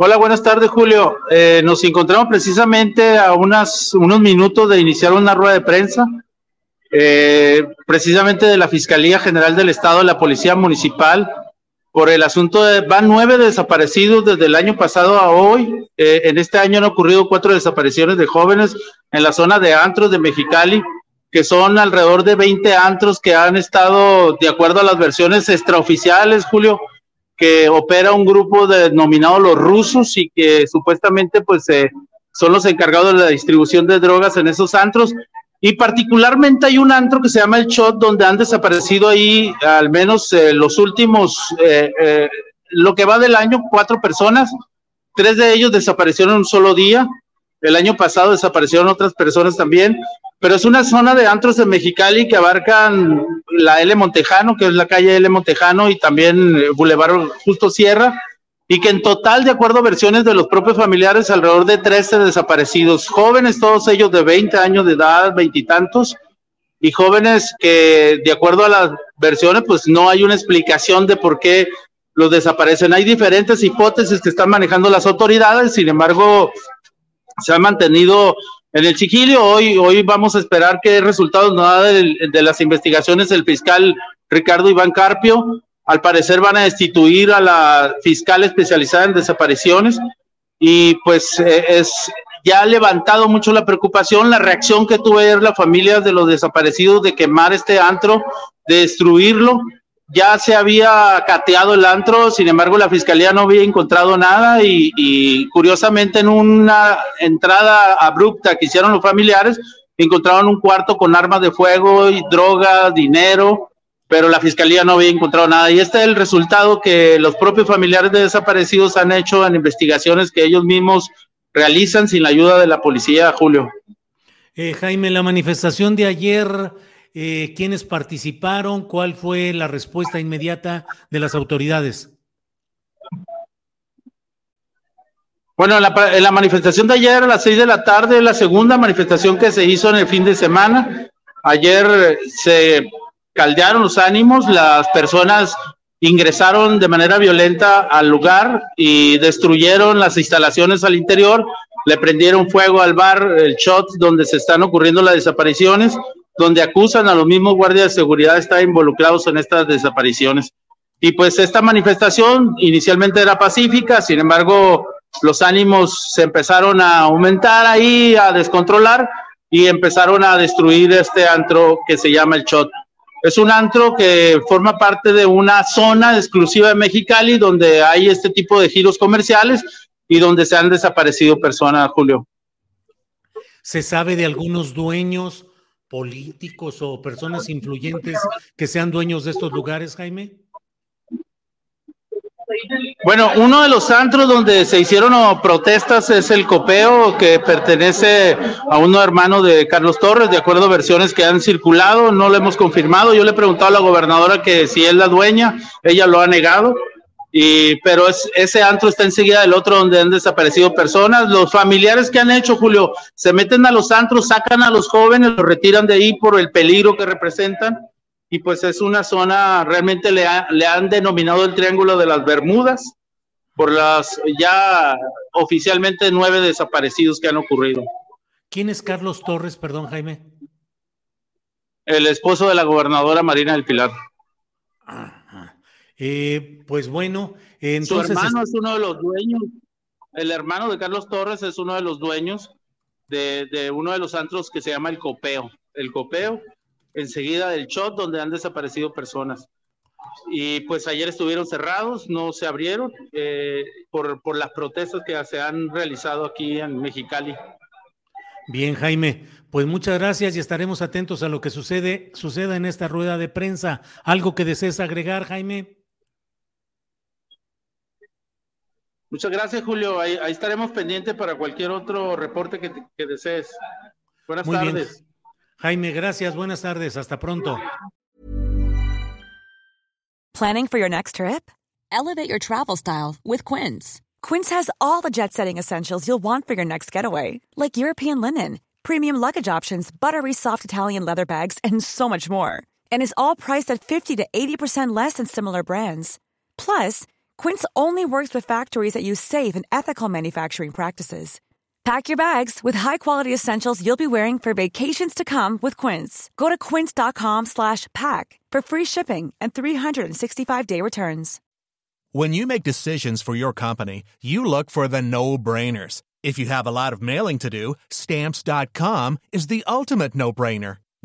Hola, buenas tardes, Julio. Eh, nos encontramos precisamente a unas, unos minutos de iniciar una rueda de prensa, eh, precisamente de la Fiscalía General del Estado, la Policía Municipal, por el asunto de, van nueve desaparecidos desde el año pasado a hoy. Eh, en este año han ocurrido cuatro desapariciones de jóvenes en la zona de antros de Mexicali, que son alrededor de 20 antros que han estado, de acuerdo a las versiones extraoficiales, Julio, que opera un grupo denominado los rusos y que supuestamente pues eh, son los encargados de la distribución de drogas en esos antros. Y particularmente hay un antro que se llama El Shot, donde han desaparecido ahí al menos eh, los últimos, eh, eh, lo que va del año, cuatro personas. Tres de ellos desaparecieron en un solo día. El año pasado desaparecieron otras personas también. Pero es una zona de antros de Mexicali que abarcan la L Montejano, que es la calle L Montejano, y también eh, Boulevard Justo Sierra, y que en total, de acuerdo a versiones de los propios familiares, alrededor de 13 desaparecidos, jóvenes, todos ellos de 20 años de edad, veintitantos, y, jóvenes que, de acuerdo a las versiones, pues no hay una explicación de por qué los desaparecen. Hay diferentes hipótesis que están manejando las autoridades, sin embargo, se ha mantenido en el sigilio. Hoy, hoy vamos a esperar qué resultados nos da de, las investigaciones del fiscal Ricardo Iván Carpio. Al parecer van a destituir a la fiscal especializada en desapariciones y pues eh, es ya ha levantado mucho la preocupación, la reacción que tuvo ayer la familia de los desaparecidos de quemar este antro, de destruirlo. Ya se había cateado el antro, sin embargo la fiscalía no había encontrado nada y, curiosamente en una entrada abrupta que hicieron los familiares, encontraron un cuarto con armas de fuego y droga, dinero, pero la fiscalía no había encontrado nada. Y este es el resultado que los propios familiares de desaparecidos han hecho en investigaciones que ellos mismos realizan sin la ayuda de la policía, Julio. Eh, Jaime, la manifestación de ayer, eh, ¿quiénes participaron? ¿Cuál fue la respuesta inmediata de las autoridades? Bueno, en la, la manifestación de ayer a las seis de la tarde, la segunda manifestación que se hizo en el fin de semana. Ayer se caldearon los ánimos, las personas ingresaron de manera violenta al lugar y destruyeron las instalaciones al interior, le prendieron fuego al bar, el shot donde se están ocurriendo las desapariciones, donde acusan a los mismos guardias de seguridad de estar involucrados en estas desapariciones. Y pues esta manifestación inicialmente era pacífica, sin embargo, los ánimos se empezaron a aumentar ahí, a descontrolar y empezaron a destruir este antro que se llama el Shot. Es un antro que forma parte de una zona exclusiva de Mexicali donde hay este tipo de giros comerciales y donde se han desaparecido personas, Julio. ¿Se sabe de algunos dueños políticos o personas influyentes que sean dueños de estos lugares, Jaime? Bueno, uno de los antros donde se hicieron protestas es el Copeo, que pertenece a uno hermano de Carlos Torres, de acuerdo a versiones que han circulado, no lo hemos confirmado. Yo le he preguntado a la gobernadora que si es la dueña, ella lo ha negado. Y, pero es, ese antro está enseguida del otro donde han desaparecido personas. Los familiares que han hecho, Julio, se meten a los antros, sacan a los jóvenes, los retiran de ahí por el peligro que representan y pues es una zona, realmente le, ha, le, han denominado el Triángulo de las Bermudas, por las ya oficialmente nueve desaparecidos que han ocurrido. ¿Quién es Carlos Torres, perdón, Jaime? El esposo de la gobernadora Marina del Pilar. Eh, pues bueno, entonces. Su hermano es uno de los dueños. El hermano de Carlos Torres es uno de los dueños de, de uno de los antros que se llama El Copeo. El Copeo, enseguida del shot, donde han desaparecido personas. Y pues ayer estuvieron cerrados, no se abrieron eh, por, por las protestas que se han realizado aquí en Mexicali. Bien, Jaime, pues muchas gracias y estaremos atentos a lo que sucede, suceda en esta rueda de prensa. ¿Algo que desees agregar, Jaime? Muchas gracias, Julio. Ahí, estaremos pendientes para cualquier otro reporte que, que desees. Buenas tardes. Jaime, gracias. Buenas tardes. Hasta pronto. Planning for your next trip? Elevate your travel style with Quince. Quince has all the jet setting essentials you'll want for your next getaway, like European linen, premium luggage options, buttery soft Italian leather bags, and so much more. And is all priced at 50 to 80% less than similar brands. Plus, Quince only works with factories that use safe and ethical manufacturing practices. Pack your bags with high-quality essentials you'll be wearing for vacations to come with Quince. Go to quince.com/pack for free shipping and 365-day returns. When you make decisions for your company, you look for the no-brainers. If you have a lot of mailing to do, stamps.com is the ultimate no-brainer.